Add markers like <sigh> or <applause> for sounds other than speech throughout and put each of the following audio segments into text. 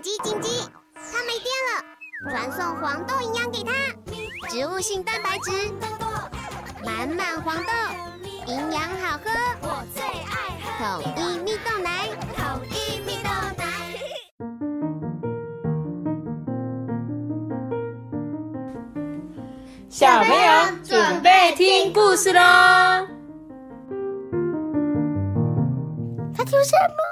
紧急紧急！它没电了，传送黄豆营养给它，植物性蛋白质，满满黄豆，营养好喝，我最爱喝统一蜜豆奶，统一蜜豆奶。小朋友准备听故事喽！他听什么？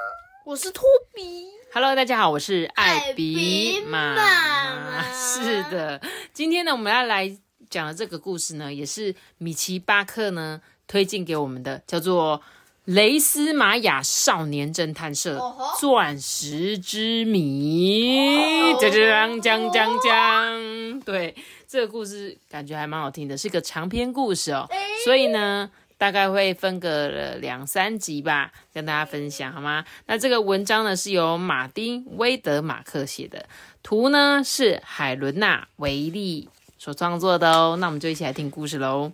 我是托比。Hello，大家好，我是艾比比妈妈。妈是的，今天呢，我们要来讲的这个故事呢，也是米奇巴克呢推荐给我们的，叫做《雷斯玛雅少年侦探社钻石之谜》。哦讲讲讲讲讲，对，这个故事感觉还蛮好听的，是个长篇故事哦，所以呢。大概会分隔了两三集吧，跟大家分享好吗？那这个文章呢是由马丁·威德马克写的，图呢是海伦娜·维利所创作的哦。那我们就一起来听故事喽。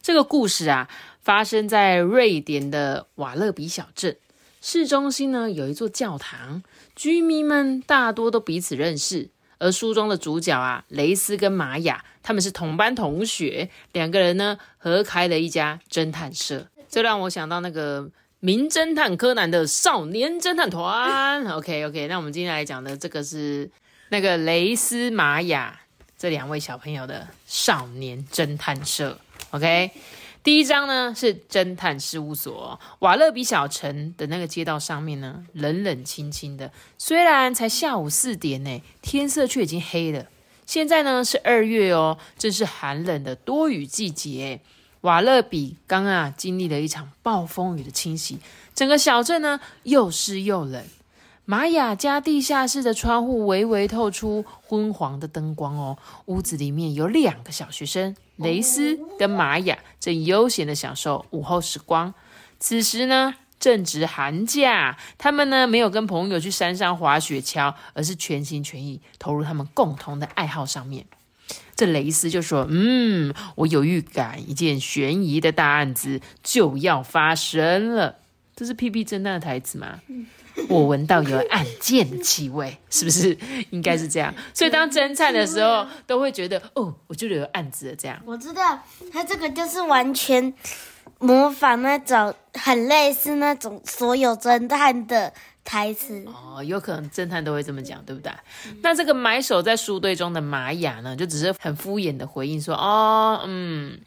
这个故事啊，发生在瑞典的瓦勒比小镇市中心呢，有一座教堂，居民们大多都彼此认识。而书中的主角啊，雷斯跟玛雅，他们是同班同学，两个人呢合开了一家侦探社，这让我想到那个名侦探柯南的少年侦探团。OK OK，那我们今天来讲的这个是那个雷斯玛雅这两位小朋友的少年侦探社。OK，第一章呢是侦探事务所，瓦勒比小城的那个街道上面呢，冷冷清清的。虽然才下午四点呢，天色却已经黑了。现在呢是二月哦，正是寒冷的多雨季节。瓦勒比刚啊经历了一场暴风雨的侵袭，整个小镇呢又湿又冷。玛雅家地下室的窗户微微透出昏黄的灯光哦，屋子里面有两个小学生，雷斯跟玛雅正悠闲的享受午后时光。此时呢，正值寒假，他们呢没有跟朋友去山上滑雪橇，而是全心全意投入他们共同的爱好上面。这雷斯就说：“嗯，我有预感，一件悬疑的大案子就要发生了。”这是屁屁侦探的台词吗？<laughs> 我闻到有案件的气味，是不是？应该是这样。所以当侦探的时候，都会觉得哦，我觉得有案子了。这样我知道，他这个就是完全模仿那种很类似那种所有侦探的台词。哦，有可能侦探都会这么讲，对不对？那这个埋首在书堆中的玛雅呢，就只是很敷衍的回应说：“哦，嗯。”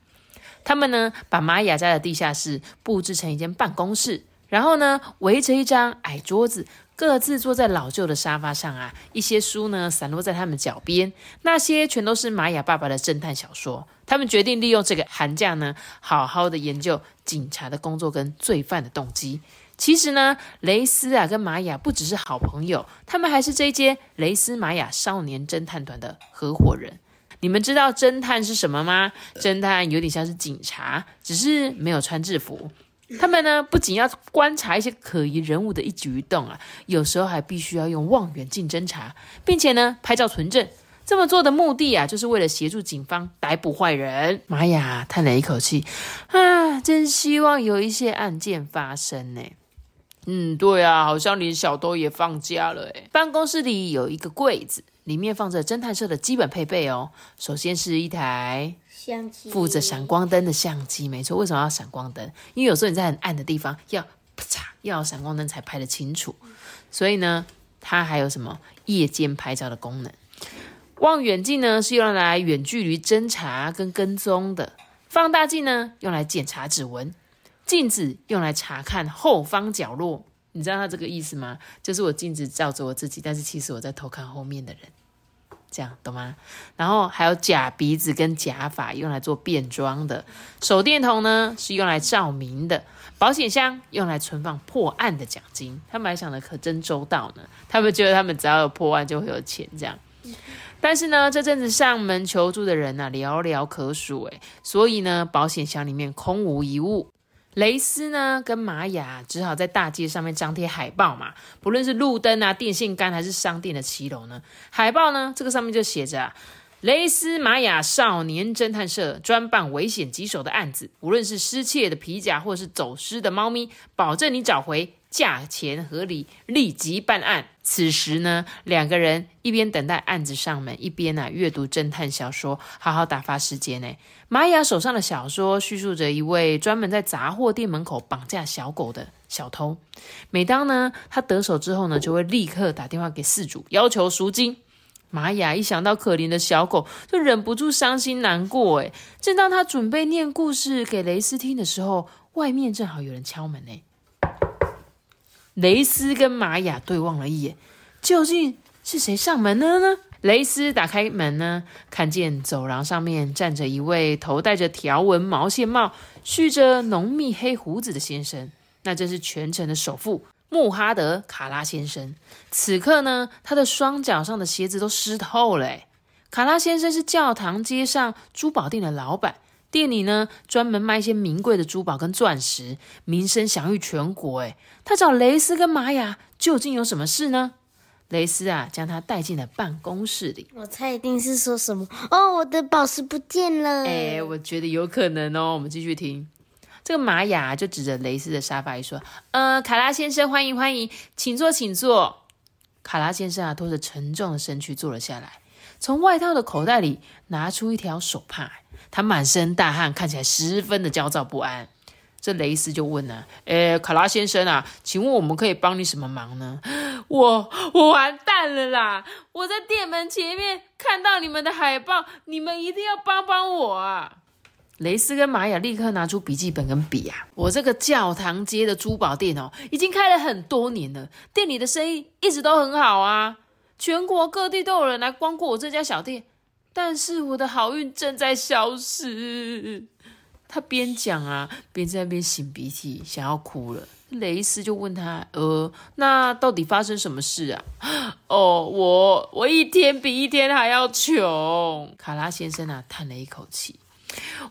他们呢，把玛雅家的地下室布置成一间办公室，然后呢，围着一张矮桌子，各自坐在老旧的沙发上啊。一些书呢，散落在他们脚边，那些全都是玛雅爸爸的侦探小说。他们决定利用这个寒假呢，好好的研究警察的工作跟罪犯的动机。其实呢，雷斯啊跟玛雅不只是好朋友，他们还是这一间雷斯玛雅少年侦探团的合伙人。你们知道侦探是什么吗？侦探有点像是警察，只是没有穿制服。他们呢，不仅要观察一些可疑人物的一举一动啊，有时候还必须要用望远镜侦查，并且呢拍照存证。这么做的目的啊，就是为了协助警方逮捕坏人。玛雅叹了一口气，啊，真希望有一些案件发生呢。嗯，对啊，好像连小偷也放假了诶。办公室里有一个柜子，里面放着侦探社的基本配备哦。首先是一台相机附着闪光灯的相机，没错。为什么要闪光灯？因为有时候你在很暗的地方要啪嚓，要有闪光灯才拍得清楚。所以呢，它还有什么夜间拍照的功能？望远镜呢是用来远距离侦查跟跟踪的，放大镜呢用来检查指纹，镜子用来查看后方角落。你知道他这个意思吗？就是我镜子照着我自己，但是其实我在偷看后面的人。这样懂吗？然后还有假鼻子跟假发用来做变装的，手电筒呢是用来照明的，保险箱用来存放破案的奖金。他们还想的可真周到呢，他们觉得他们只要有破案就会有钱这样。但是呢，这阵子上门求助的人呢、寥寥可数，诶，所以呢，保险箱里面空无一物。蕾丝呢跟玛雅只好在大街上面张贴海报嘛，不论是路灯啊、电线杆还是商店的骑楼呢，海报呢这个上面就写着、啊。雷斯玛雅少年侦探社专办危险棘手的案子，无论是失窃的皮夹或是走失的猫咪，保证你找回，价钱合理，立即办案。此时呢，两个人一边等待案子上门，一边呢阅读侦探小说，好好打发时间呢。玛雅手上的小说叙述着一位专门在杂货店门口绑架小狗的小偷。每当呢他得手之后呢，就会立刻打电话给事主，要求赎金。玛雅一想到可怜的小狗，就忍不住伤心难过。哎，正当他准备念故事给雷斯听的时候，外面正好有人敲门呢。雷斯跟玛雅对望了一眼，究竟是谁上门了呢？雷斯打开门呢，看见走廊上面站着一位头戴着条纹毛线帽、蓄着浓密黑胡子的先生，那正是全城的首富。穆哈德·卡拉先生，此刻呢，他的双脚上的鞋子都湿透了。卡拉先生是教堂街上珠宝店的老板，店里呢专门卖一些名贵的珠宝跟钻石，名声享誉全国。哎，他找雷斯跟玛雅究竟有什么事呢？雷斯啊，将他带进了办公室里。我猜一定是说什么哦，我的宝石不见了。哎，我觉得有可能哦。我们继续听。这个玛雅就指着蕾丝的沙发一说：“呃，卡拉先生，欢迎欢迎，请坐，请坐。”卡拉先生啊，拖着沉重的身躯坐了下来，从外套的口袋里拿出一条手帕，他满身大汗，看起来十分的焦躁不安。这蕾丝就问呢：“诶，卡拉先生啊，请问我们可以帮你什么忙呢？”我我完蛋了啦！我在店门前面看到你们的海报，你们一定要帮帮我啊！雷斯跟玛雅立刻拿出笔记本跟笔啊！我这个教堂街的珠宝店哦，已经开了很多年了，店里的生意一直都很好啊，全国各地都有人来光顾我这家小店。但是我的好运正在消失。他边讲啊，边在那边擤鼻涕，想要哭了。雷斯就问他：“呃，那到底发生什么事啊？” <gasps> 哦，我我一天比一天还要穷。卡拉先生啊，叹了一口气。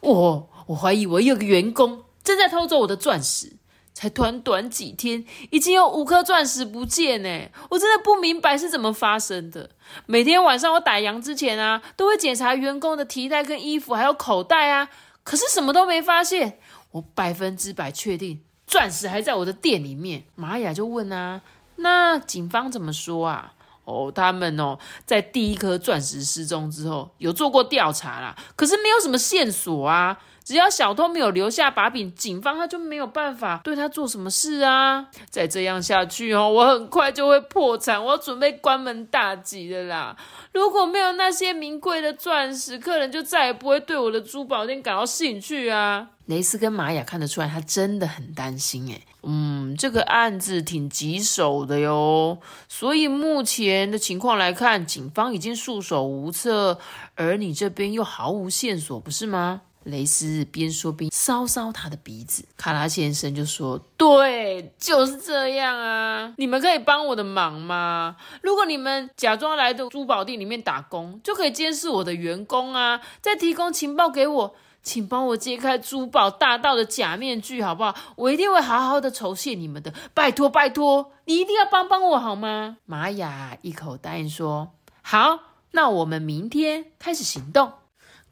我我怀疑我有个员工正在偷走我的钻石，才短短几天，已经有五颗钻石不见呢！我真的不明白是怎么发生的。每天晚上我打烊之前啊，都会检查员工的提袋跟衣服，还有口袋啊，可是什么都没发现。我百分之百确定钻石还在我的店里面。玛雅就问啊，那警方怎么说啊？哦，他们哦，在第一颗钻石失踪之后，有做过调查啦，可是没有什么线索啊。只要小偷没有留下把柄，警方他就没有办法对他做什么事啊。再这样下去哦，我很快就会破产，我要准备关门大吉的啦。如果没有那些名贵的钻石，客人就再也不会对我的珠宝店感到兴趣啊。雷斯跟玛雅看得出来，他真的很担心诶嗯，这个案子挺棘手的哟，所以目前的情况来看，警方已经束手无策，而你这边又毫无线索，不是吗？雷斯边说边搔搔他的鼻子，卡拉先生就说：“对，就是这样啊！你们可以帮我的忙吗？如果你们假装来的珠宝店里面打工，就可以监视我的员工啊，再提供情报给我，请帮我揭开珠宝大盗的假面具，好不好？我一定会好好的酬谢你们的，拜托拜托，你一定要帮帮我好吗？”玛雅一口答应说：“好，那我们明天开始行动。”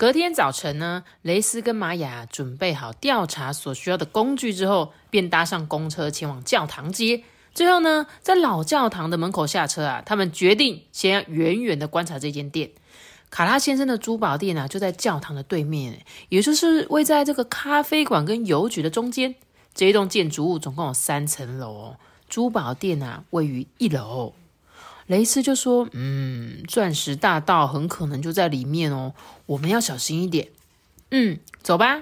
隔天早晨呢，雷斯跟玛雅准备好调查所需要的工具之后，便搭上公车前往教堂街。最后呢，在老教堂的门口下车啊，他们决定先远远的观察这间店。卡拉先生的珠宝店啊，就在教堂的对面，也就是位在这个咖啡馆跟邮局的中间。这一栋建筑物总共有三层楼，珠宝店啊位于一楼。雷斯就说：“嗯，钻石大盗很可能就在里面哦，我们要小心一点。”嗯，走吧。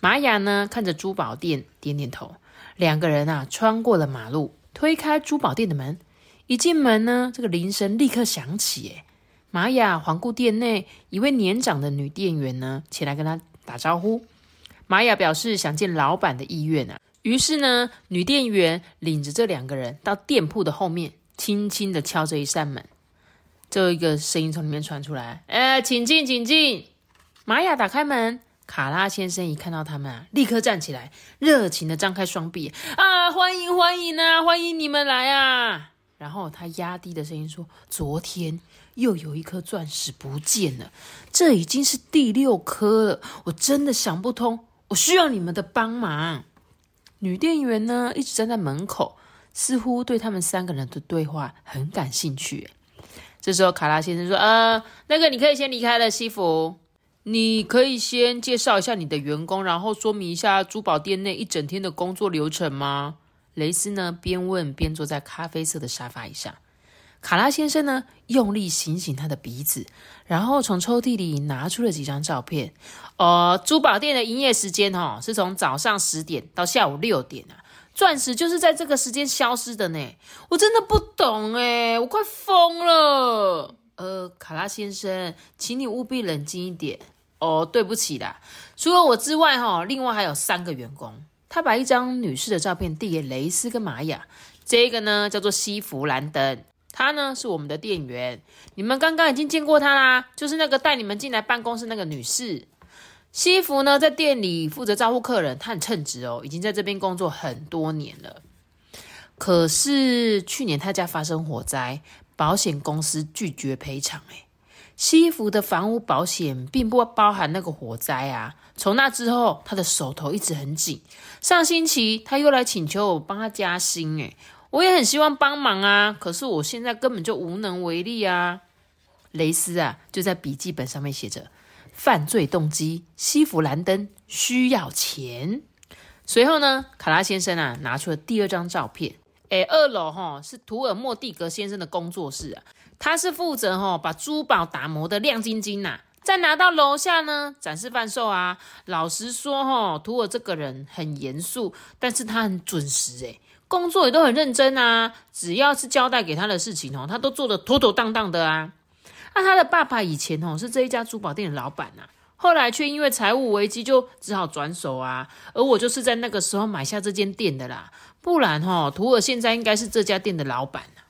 玛雅呢，看着珠宝店，点点头。两个人啊，穿过了马路，推开珠宝店的门。一进门呢，这个铃声立刻响起。诶玛雅环顾店内，一位年长的女店员呢，前来跟她打招呼。玛雅表示想见老板的意愿啊。于是呢，女店员领着这两个人到店铺的后面。轻轻的敲着一扇门，就有一个声音从里面传出来：“哎，请进，请进。”玛雅打开门，卡拉先生一看到他们啊，立刻站起来，热情的张开双臂：“啊，欢迎，欢迎啊，欢迎你们来啊！”然后他压低的声音说：“昨天又有一颗钻石不见了，这已经是第六颗了，我真的想不通，我需要你们的帮忙。”女店员呢，一直站在门口。似乎对他们三个人的对话很感兴趣。这时候，卡拉先生说：“呃，那个你可以先离开了，西服。你可以先介绍一下你的员工，然后说明一下珠宝店内一整天的工作流程吗？”雷斯呢，边问边坐在咖啡色的沙发椅上。卡拉先生呢，用力醒醒他的鼻子，然后从抽屉里拿出了几张照片。呃，珠宝店的营业时间哦，是从早上十点到下午六点啊。钻石就是在这个时间消失的呢。我真的不懂哎，我快疯了。呃，卡拉先生，请你务必冷静一点。哦，对不起啦，除了我之外哈，另外还有三个员工。他把一张女士的照片递给雷斯跟玛雅。这个呢，叫做西弗兰登。她呢是我们的店员，你们刚刚已经见过她啦，就是那个带你们进来办公室那个女士。西服呢在店里负责招呼客人，他很称职哦，已经在这边工作很多年了。可是去年他家发生火灾，保险公司拒绝赔偿。诶西服的房屋保险并不包含那个火灾啊。从那之后，他的手头一直很紧。上星期他又来请求我帮他加薪，诶我也很希望帮忙啊，可是我现在根本就无能为力啊。蕾丝啊，就在笔记本上面写着：犯罪动机，西弗兰登需要钱。随后呢，卡拉先生啊，拿出了第二张照片。哎，二楼哈是图尔莫蒂格先生的工作室啊，他是负责哈把珠宝打磨的亮晶晶呐，再拿到楼下呢展示贩售啊。老实说哈，图尔这个人很严肃，但是他很准时哎。工作也都很认真啊，只要是交代给他的事情哦，他都做得妥妥当当的啊。那他的爸爸以前哦是这一家珠宝店的老板呐，后来却因为财务危机就只好转手啊。而我就是在那个时候买下这间店的啦，不然哈，图尔现在应该是这家店的老板呐。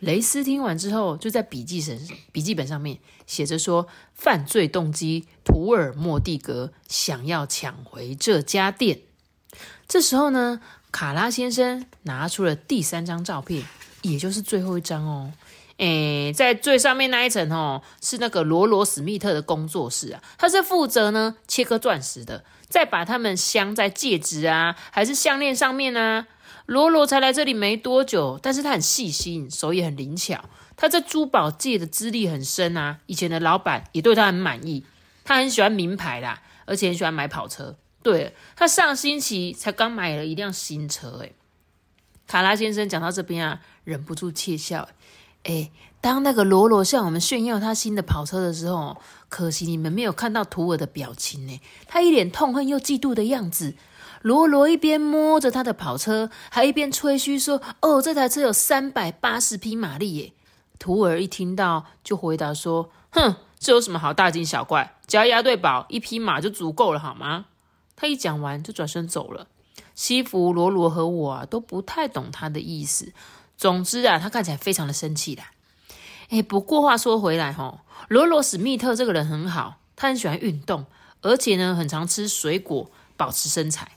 雷斯听完之后，就在笔记本笔记本上面写着说：犯罪动机，图尔莫蒂格想要抢回这家店。这时候呢？卡拉先生拿出了第三张照片，也就是最后一张哦。诶，在最上面那一层哦，是那个罗罗史密特的工作室啊，他是负责呢切割钻石的，再把它们镶在戒指啊，还是项链上面啊。罗罗才来这里没多久，但是他很细心，手也很灵巧。他在珠宝界的资历很深啊，以前的老板也对他很满意。他很喜欢名牌啦，而且很喜欢买跑车。对他上星期才刚买了一辆新车，哎，卡拉先生讲到这边啊，忍不住窃笑。哎，当那个罗罗向我们炫耀他新的跑车的时候，可惜你们没有看到图尔的表情呢，他一脸痛恨又嫉妒的样子。罗罗一边摸着他的跑车，还一边吹嘘说：“哦，这台车有三百八十匹马力耶。”图尔一听到就回答说：“哼，这有什么好大惊小怪？只要押对宝，一匹马就足够了，好吗？”他一讲完就转身走了。西弗罗罗和我啊都不太懂他的意思。总之啊，他看起来非常的生气的。哎，不过话说回来哈，罗罗史密特这个人很好，他很喜欢运动，而且呢很常吃水果，保持身材。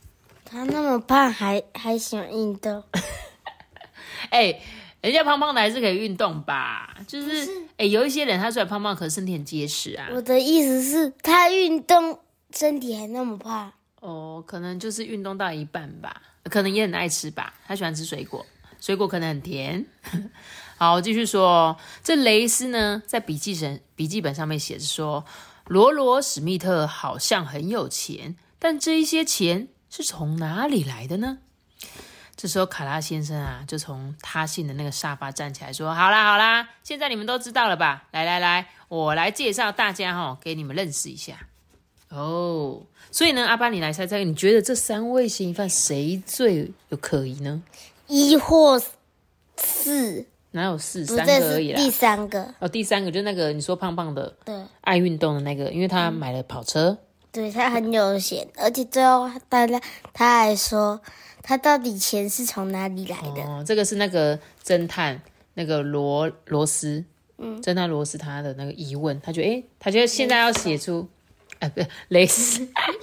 他那么胖还还喜欢运动？<laughs> 哎，人家胖胖的还是可以运动吧？就是哎，有一些人他虽然胖胖，可是身体很结实啊。我的意思是，他运动身体还那么胖。哦，可能就是运动到一半吧，可能也很爱吃吧。他喜欢吃水果，水果可能很甜。<laughs> 好，继续说，这雷斯呢，在笔记本笔记本上面写着说，罗罗史密特好像很有钱，但这一些钱是从哪里来的呢？这时候卡拉先生啊，就从他信的那个沙发站起来说：“好啦好啦，现在你们都知道了吧？来来来，我来介绍大家哈，给你们认识一下。”哦，所以呢，阿巴，你来猜猜，你觉得这三位嫌疑犯谁最有可疑呢？一或四？哪有四？三个而已啦。第三个哦，第三个就那个你说胖胖的，对，爱运动的那个，因为他买了跑车，对他很有钱，而且最后大家他还说，他到底钱是从哪里来的？哦，这个是那个侦探那个罗罗斯，嗯，侦探罗斯他的那个疑问，他觉得，哎，他觉得现在要写出。哎，不，蕾丝，<laughs>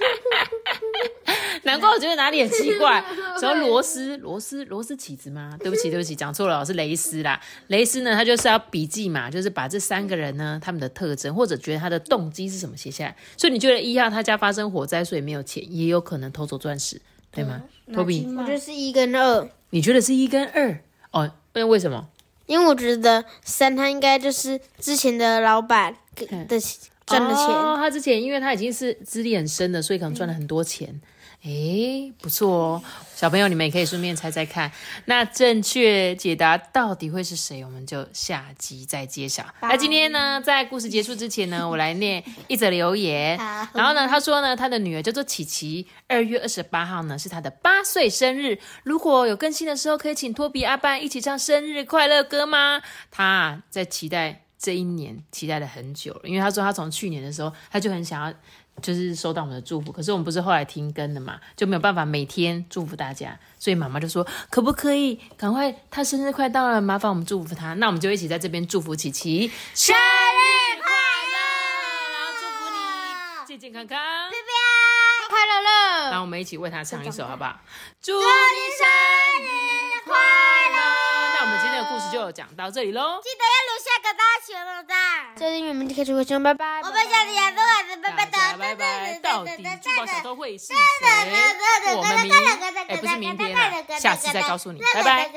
难怪我觉得哪里很奇怪。<laughs> 什么螺丝、螺丝、螺丝起子吗？对不起，<laughs> 对不起，讲错了，是蕾丝啦。蕾丝呢，他就是要笔记嘛，就是把这三个人呢，他们的特征或者觉得他的动机是什么写下来。所以你觉得一号他家发生火灾，所以没有钱，也有可能偷走钻石，对吗？托比，我觉得是一跟二。你觉得是一跟二？哦，那为什么？因为我觉得三他应该就是之前的老板给的赚的钱。哦，他之前因为他已经是资历很深的，所以可能赚了很多钱。诶，不错哦，小朋友，你们也可以顺便猜猜看，那正确解答到底会是谁？我们就下集再揭晓。那今天呢，在故事结束之前呢，<laughs> 我来念一则留言。好然后呢，他说呢，他的女儿叫做琪琪，二月二十八号呢是他的八岁生日。如果有更新的时候，可以请托比阿班一起唱生日快乐歌吗？他啊在期待这一年，期待了很久了，因为他说他从去年的时候，他就很想要。就是收到我们的祝福，可是我们不是后来停更了嘛，就没有办法每天祝福大家，所以妈妈就说可不可以赶快，他生日快到了，麻烦我们祝福他，那我们就一起在这边祝福琪琪。生日快乐，然后祝福你健健康康，快乐乐，然后我们一起为他唱一首好不好？祝你生日快乐！那我们今天的故事就讲到这里喽，记得要留下个大熊的赞。这里我们就开始回熊，拜拜。我们下次也都晚上拜拜大家拜拜。到底珠宝小偷会是谁？我们明哎不是明天了，下次再告诉你，拜拜。